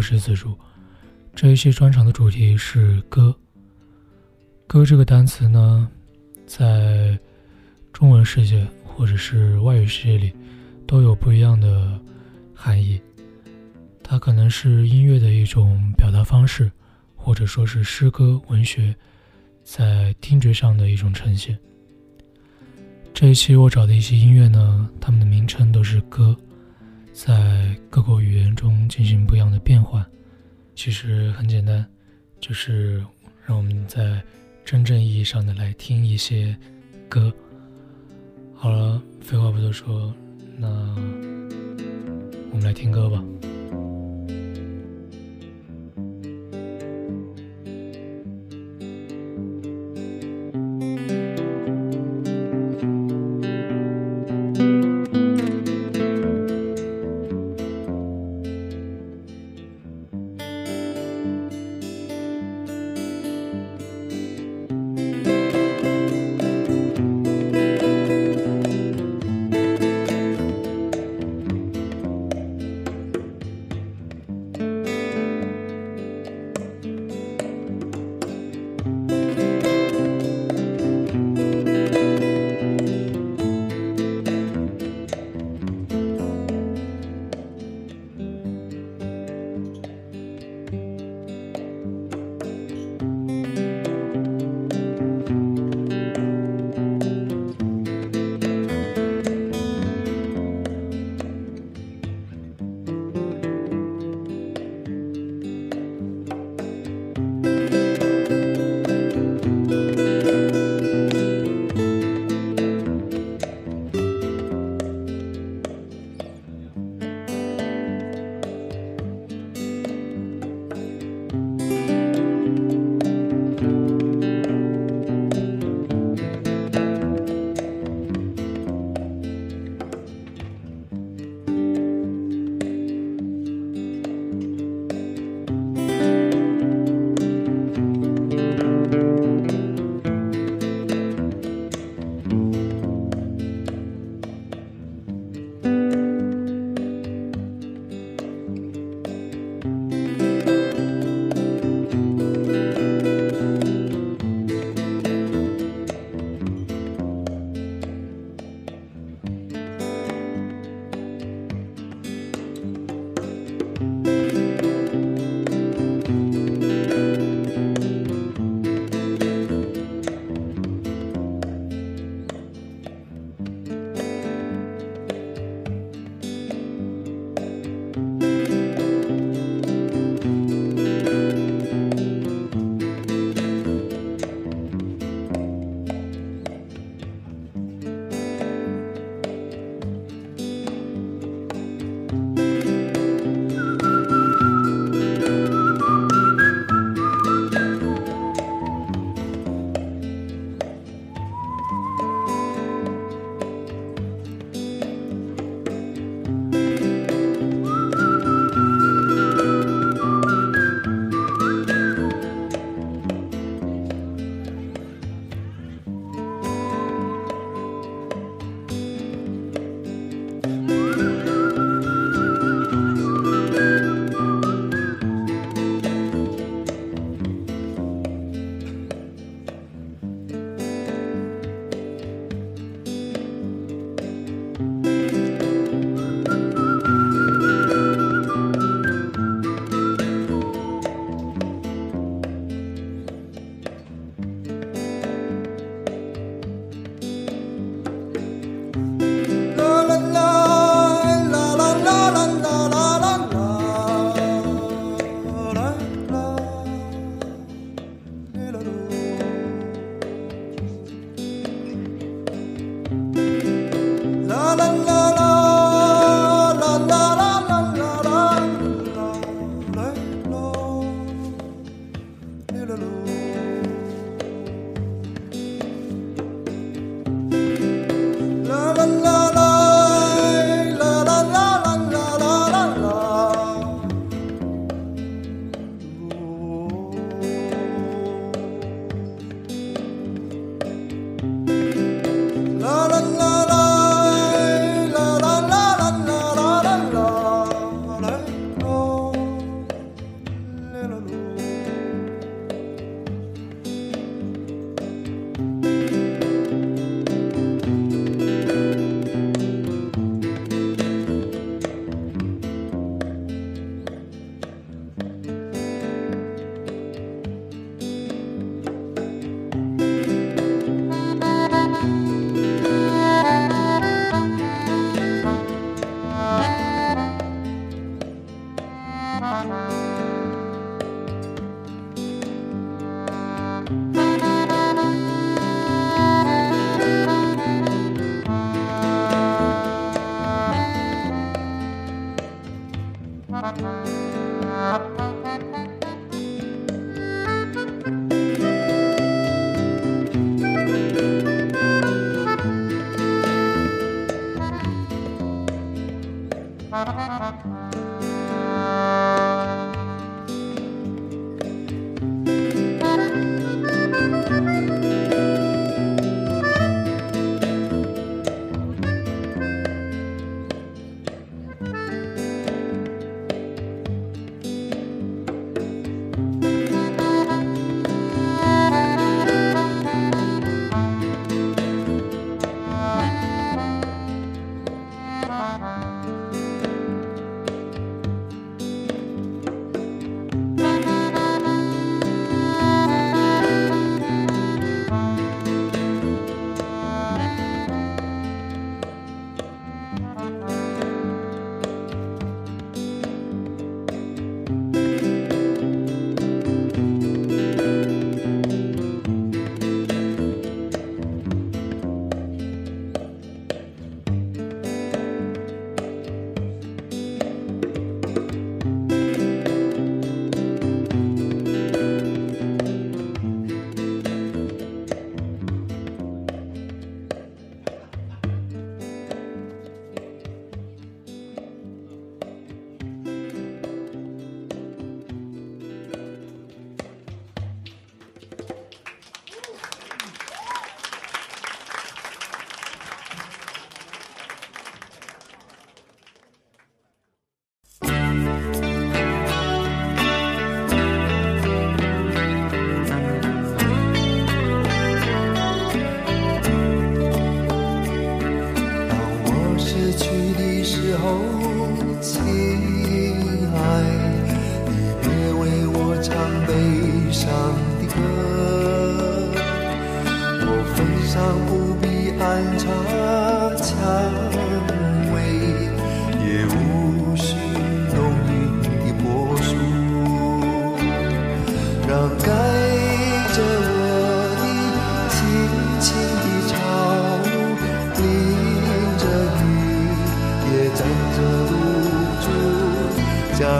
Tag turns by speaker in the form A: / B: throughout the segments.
A: 我是自助。这一期专场的主题是歌。歌这个单词呢，在中文世界或者是外语世界里，都有不一样的含义。它可能是音乐的一种表达方式，或者说是诗歌文学在听觉上的一种呈现。这一期我找的一些音乐呢，它们的名称都是歌。在各国语言中进行不一样的变换，其实很简单，就是让我们在真正意义上的来听一些歌。好了，废话不多说，那我们来听歌吧。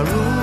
B: rules.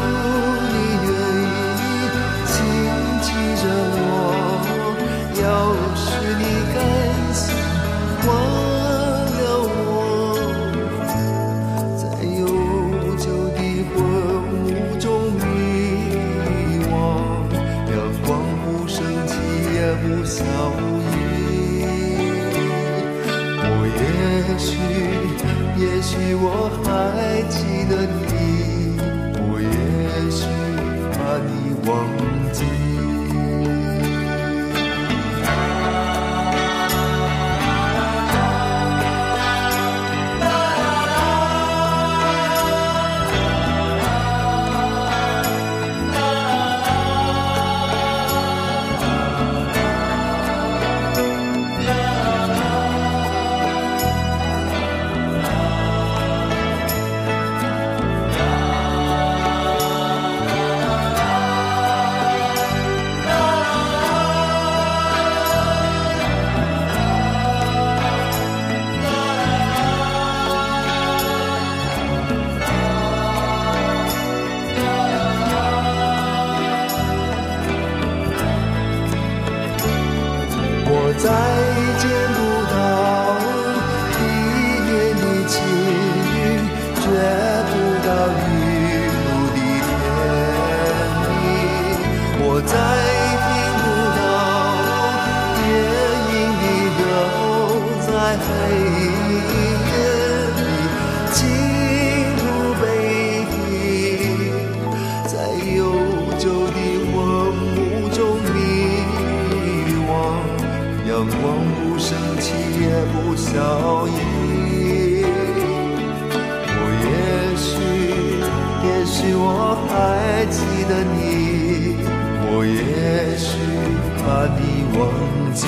B: 把你忘记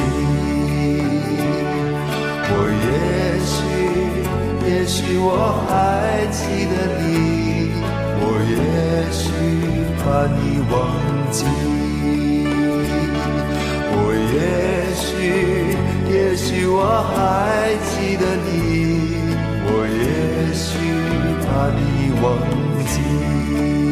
B: 我也许也许我还记得你。我也许把你忘记我也许也许我还记得你。我也许把你忘记。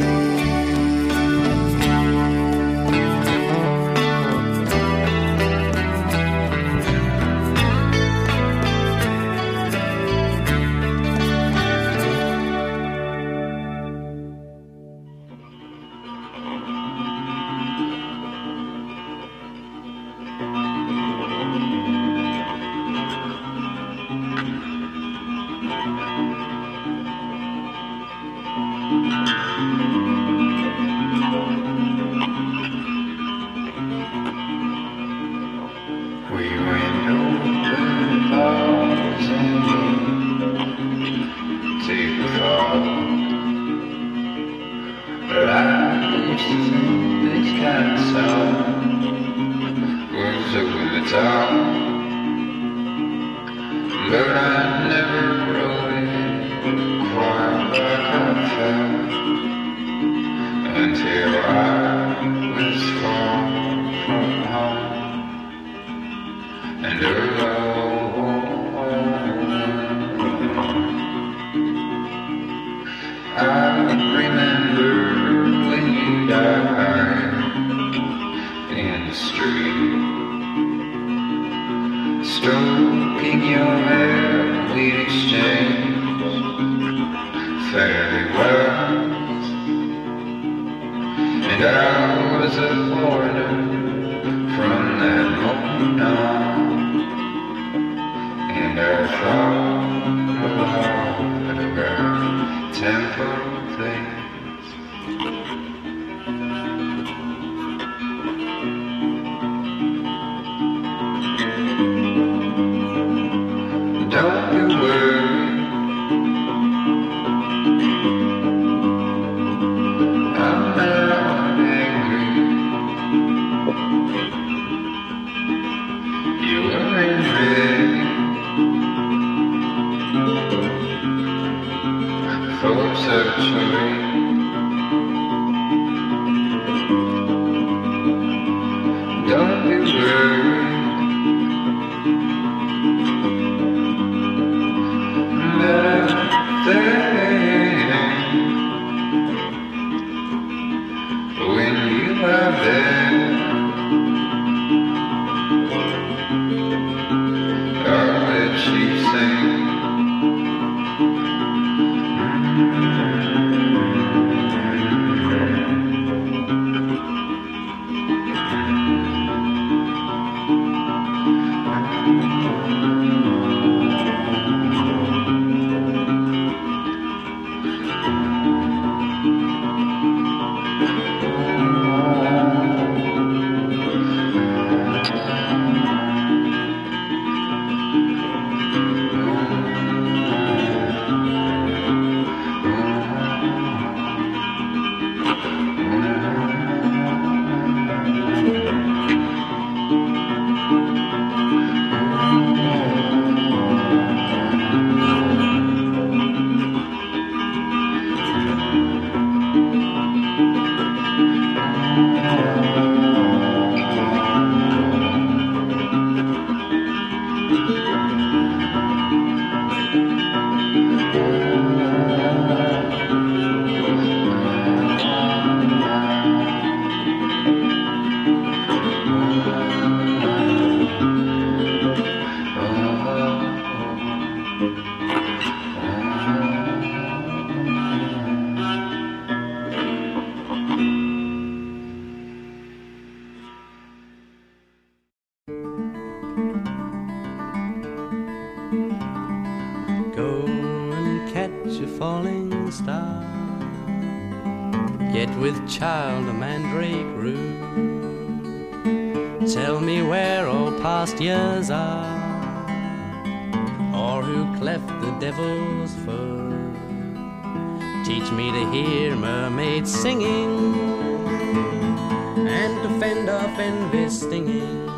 C: To fend off envy stinging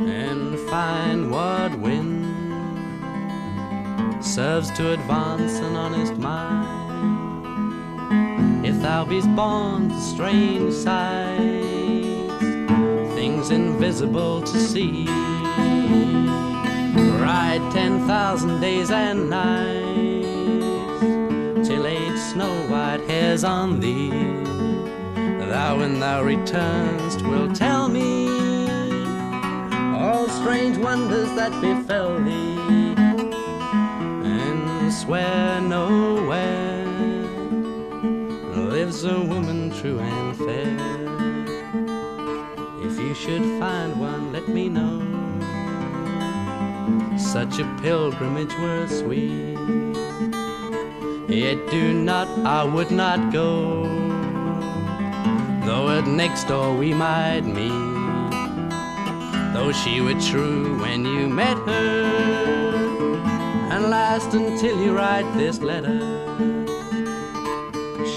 C: and find what wind serves to advance an honest mind. If thou beest born to strange sights, things invisible to see, ride ten thousand days and nights white hairs on thee. Thou, when thou returnest, will tell me all strange wonders that befell thee and swear nowhere lives a woman true and fair. If you should find one, let me know. Such a pilgrimage were sweet. Yet do not, I would not go. Though at next door we might meet. Though she were true when you met her and last until you write this letter.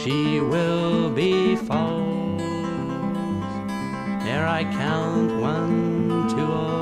C: she will be false. Ere I count one, two, or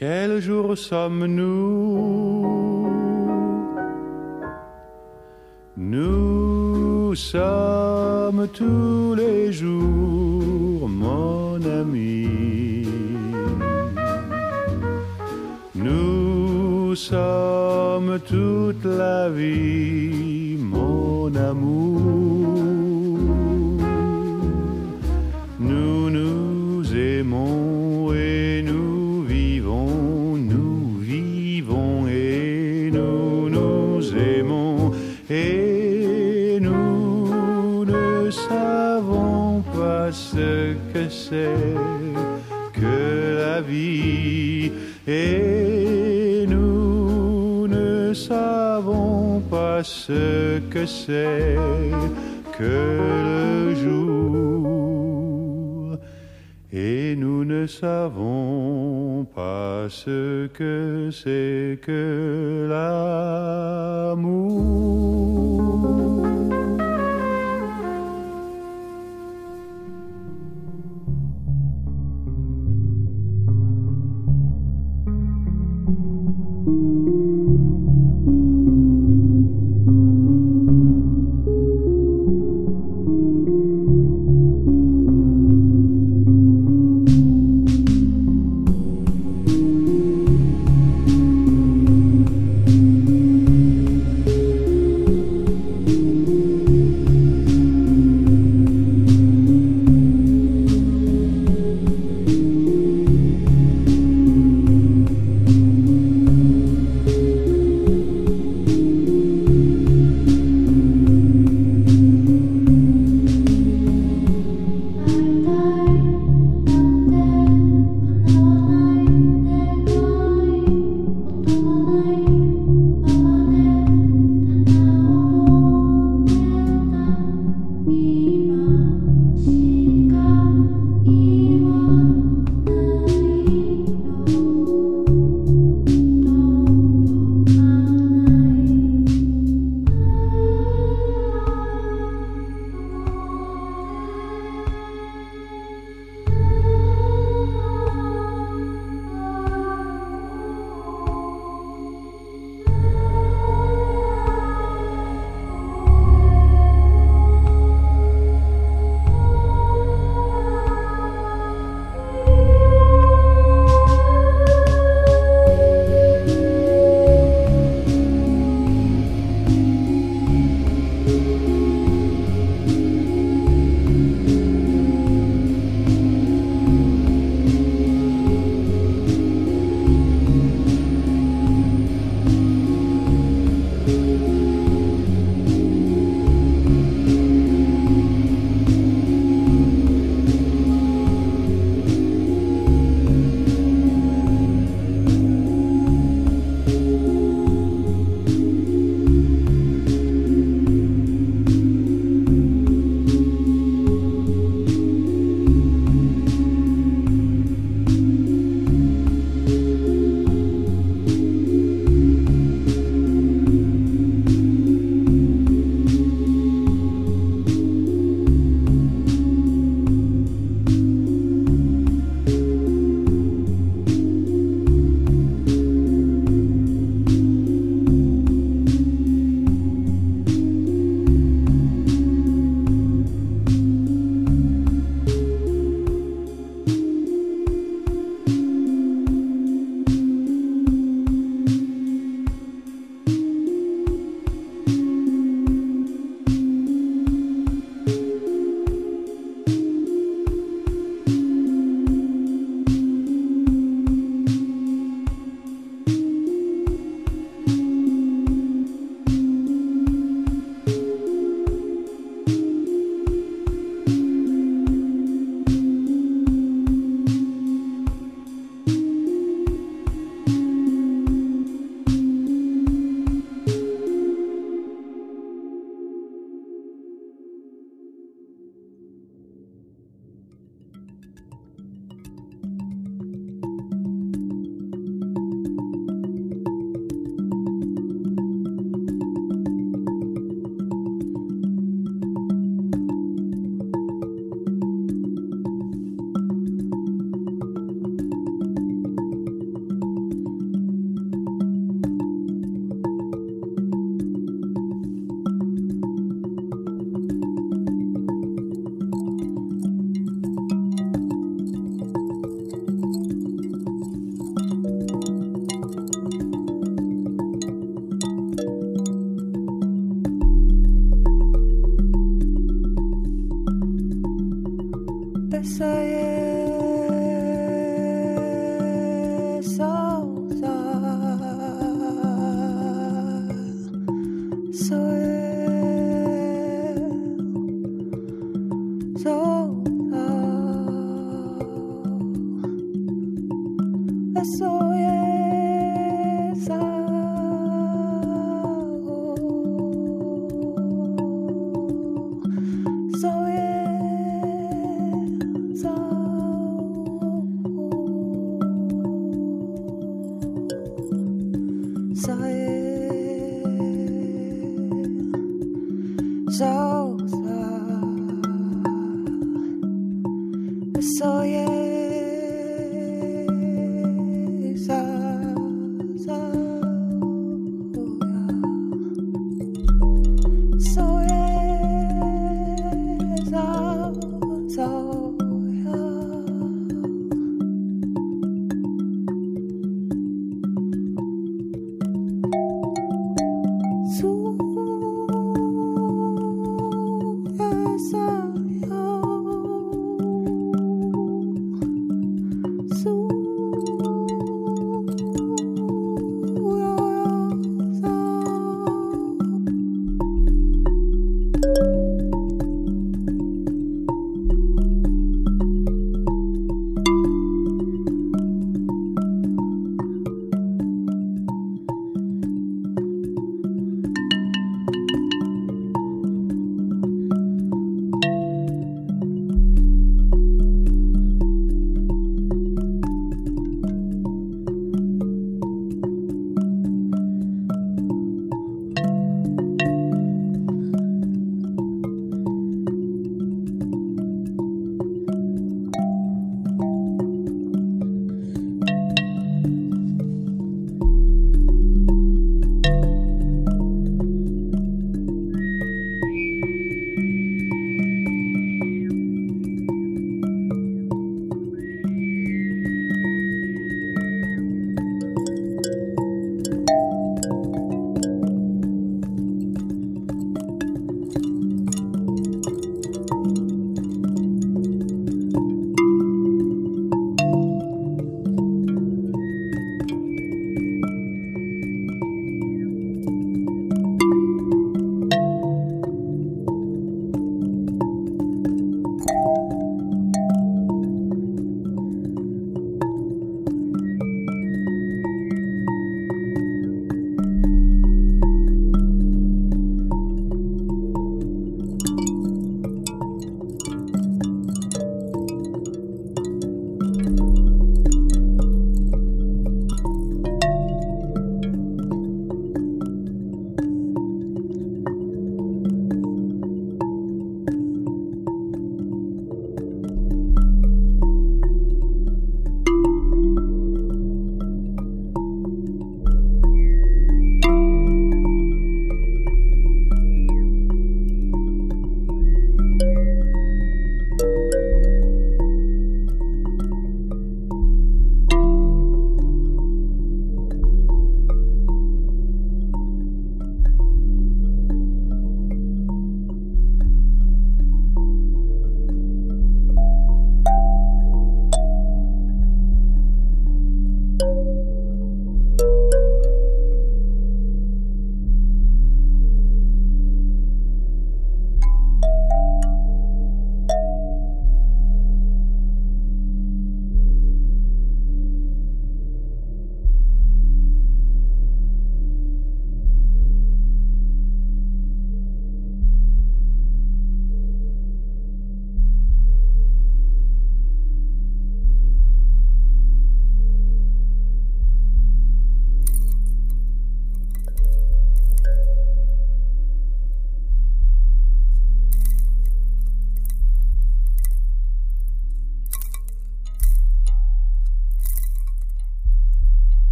D: Quel jour sommes-nous? Nous sommes tous les jours, mon ami. Nous sommes toute la vie, mon amour. Que c'est que la vie et nous ne savons pas ce que c'est que le jour et nous ne savons pas ce que c'est que l'amour.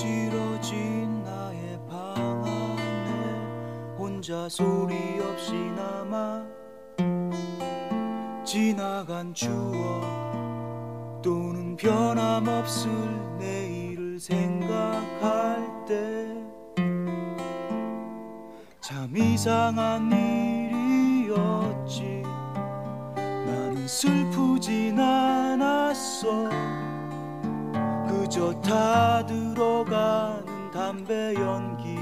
E: 어지러진 나의 방 안에 혼자 소리 없이 남아 지나간 추억 또는 변함없을 내일을 생각할 때 참 이상한 일이었지. 나는 슬프진 않았어 그저 다 들어가는 담배 연기에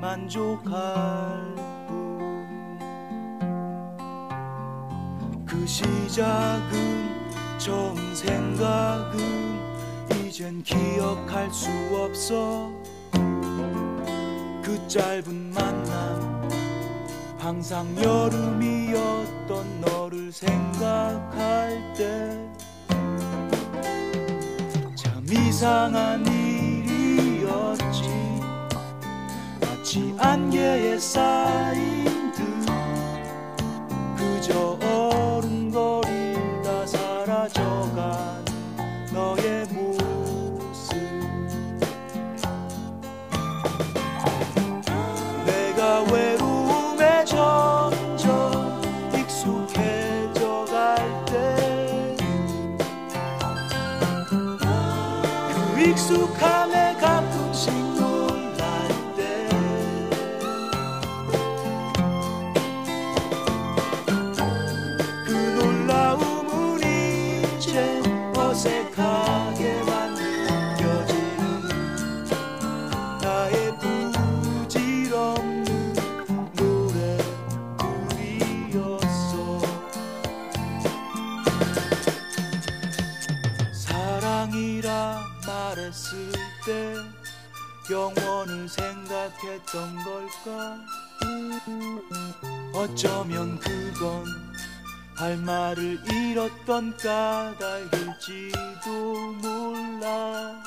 E: 만족할 뿐. 그 시작은 처음 생각은 이젠 기억할 수 없어. 그 짧은 만남 항상 여름이었던 너를 생각할 때 이상한 일이었지. 마치 안개에 쌓인 영원을 생각했던 걸까? 어쩌면 그건 할 말을 잃었던 까닭일지도 몰라.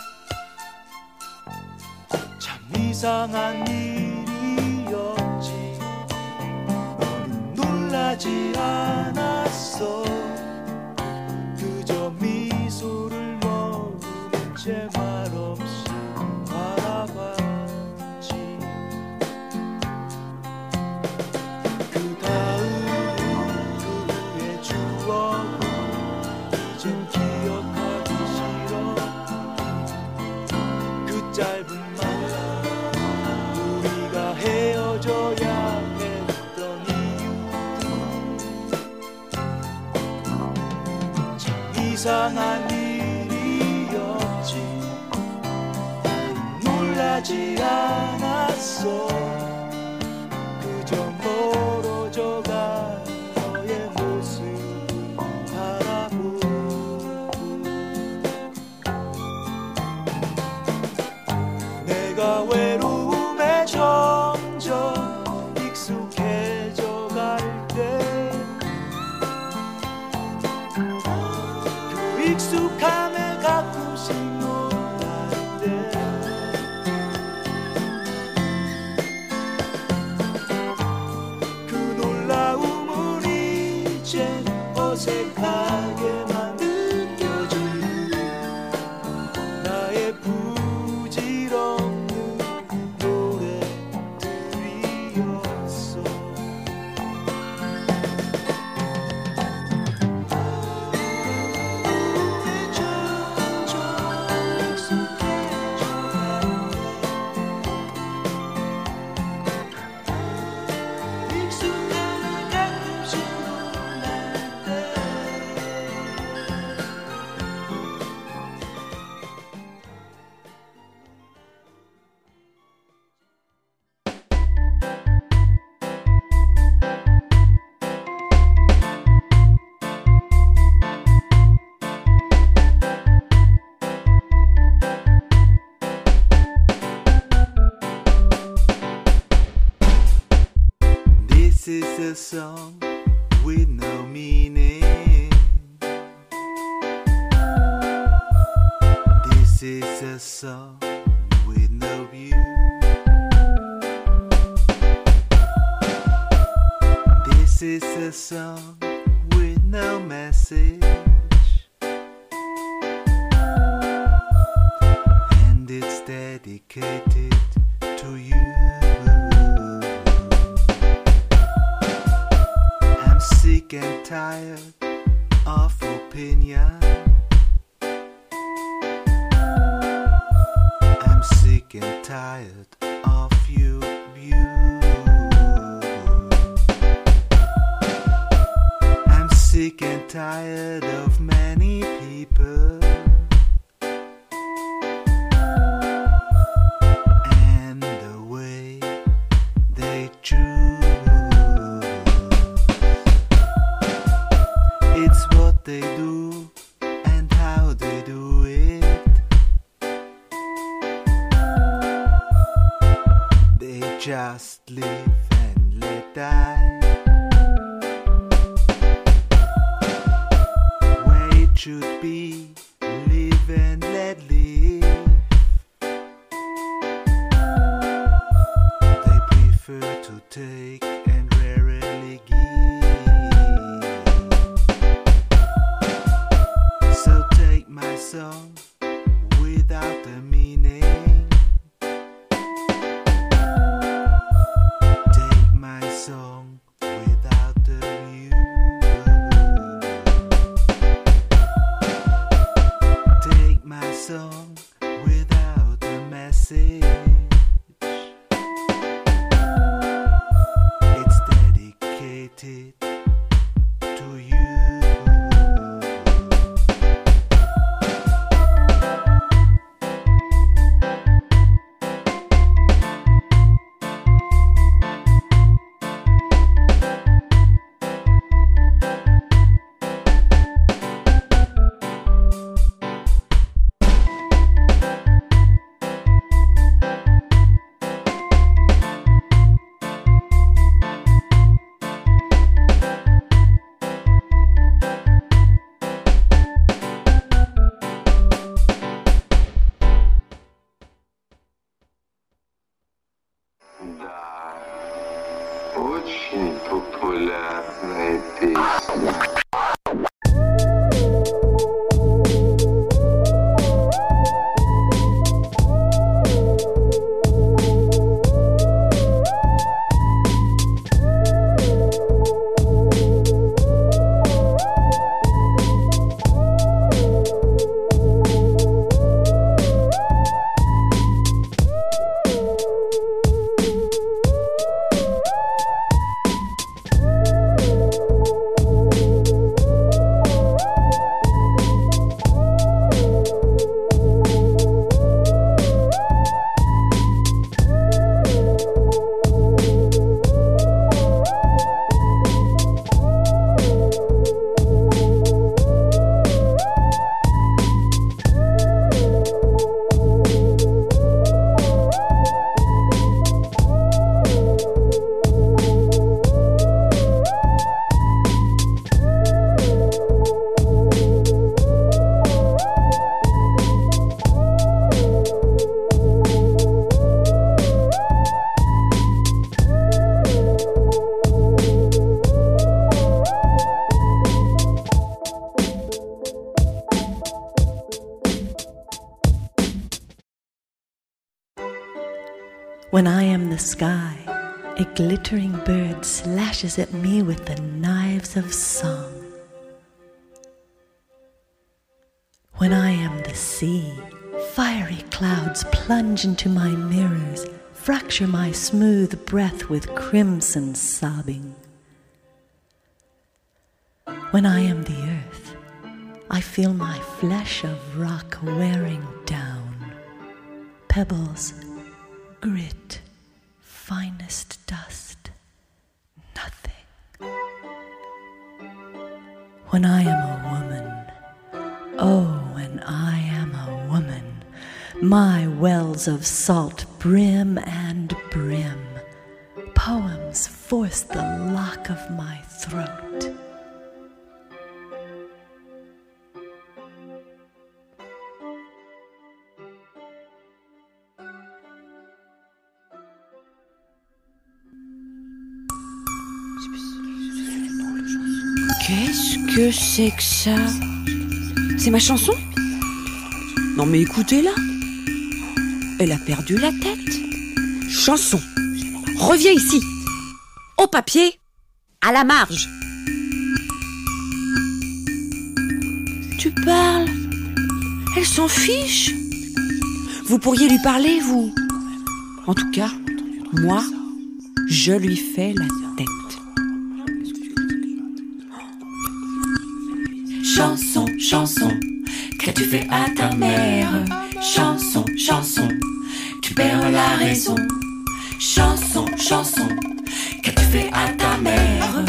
E: 참 이상한 일이었지. 너는 놀라지 않았어. 그저 미소를 머무는 채 말없
F: a song with no message. And it's dedicated to you. I'm sick and tired.
G: When I am the sea, fiery clouds plunge into my mirrors, fracture my smooth breath with crimson sobbing. When I am the earth, I feel my flesh of rock wearing down. Pebbles, grit, finest dust, nothing. When I am a woman, oh, when I am a woman, my wells of salt brim and brim. Poems force the lock of my throat. Qu'est-ce que c'est que ça C'est ma chanson Non mais écoutez-la. Elle a perdu la tête. Chanson. Reviens ici. Au papier.
H: À la marge. Tu parles. Elle s'en fiche. Vous pourriez lui parler, vous. En tout cas, moi, je lui fais la
I: Chanson, qu'as-tu fait à ta mère? Chanson, chanson, tu perds la raison. Chanson, chanson, qu'as-tu fait à ta mère?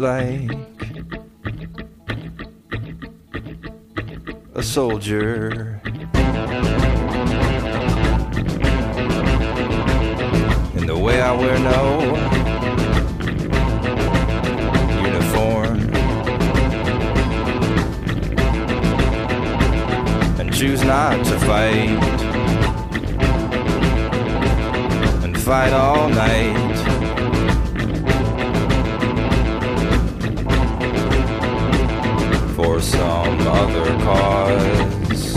J: Like a soldier in the way I wear no uniform and choose not to fight and fight all night. Other cause.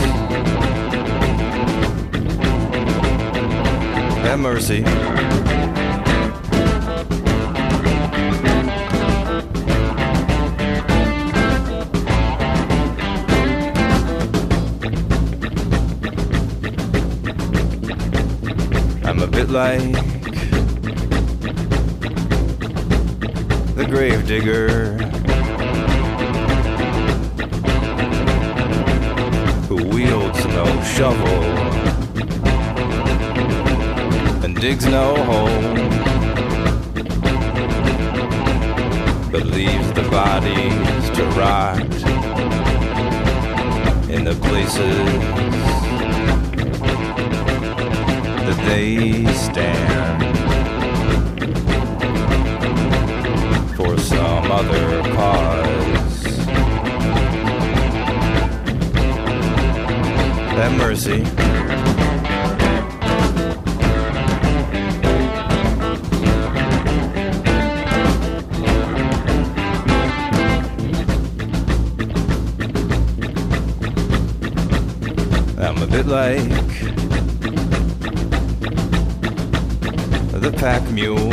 J: Have mercy. I'm a bit like the grave no shovel. And digs no hole, but leaves the bodies to rot in the places that they stand Have mercy. I'm a bit like the pack mule.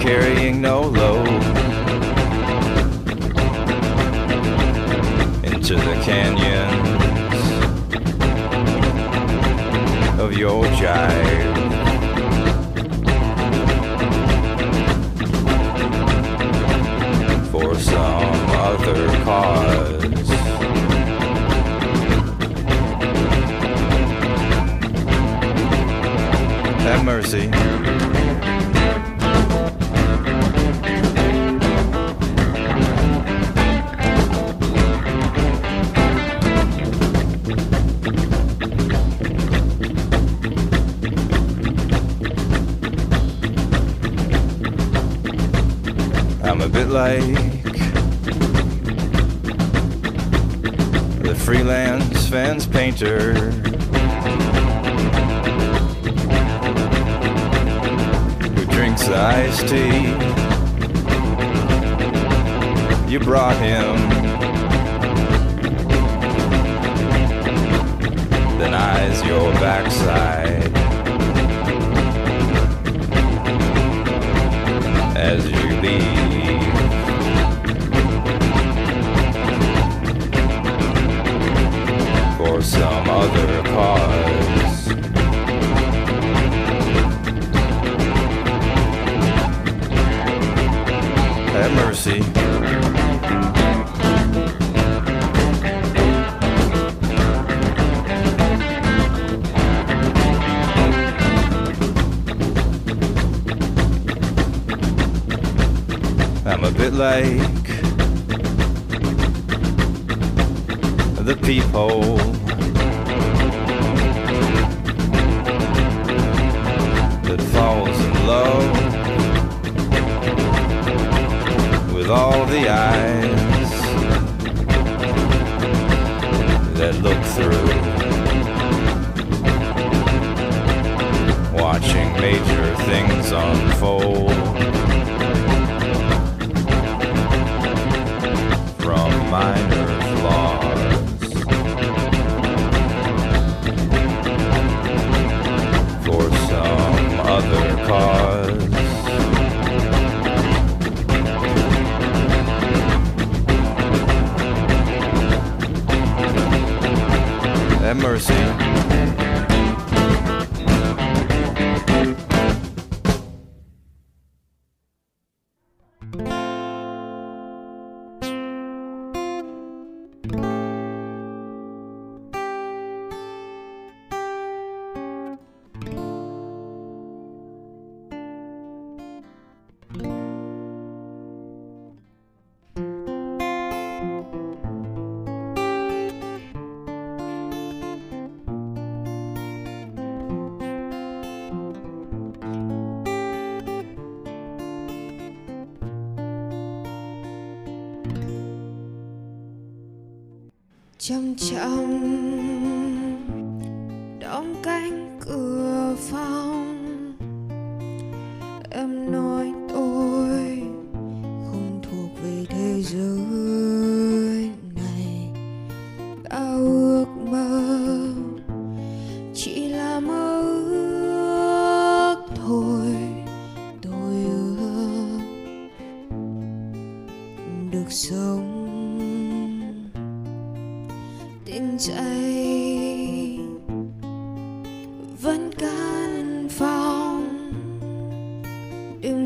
J: Carrying no load canyons of your jive. For some other cause. Have mercy. Like the freelance fence painter. Who drinks iced tea? You brought him. Then eyes your backside as you leave. Other cause. Have mercy. I'm a bit like the peephole. With all the eyes that look through, watching major things unfold. from minor cause. Mercy.
K: Trầm chậm đóng cánh cửa phòng.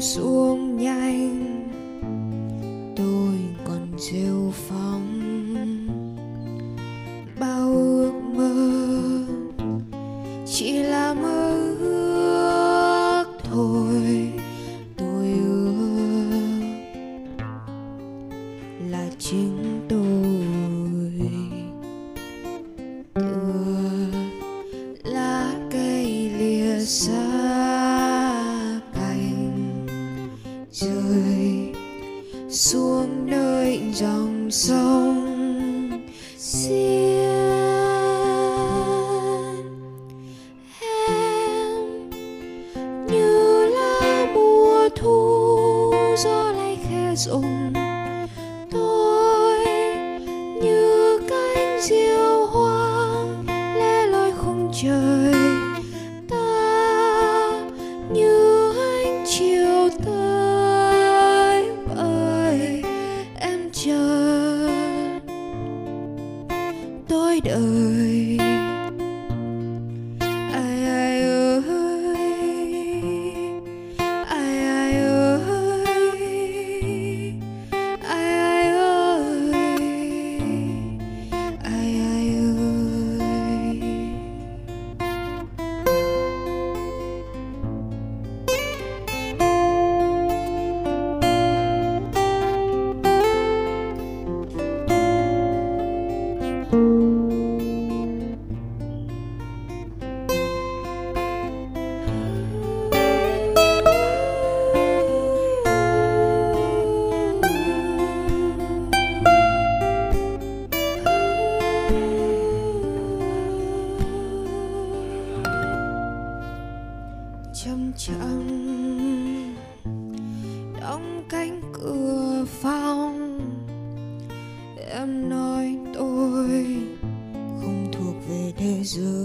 K: Xuống nhanh đã nói tôi không thuộc về thế giới.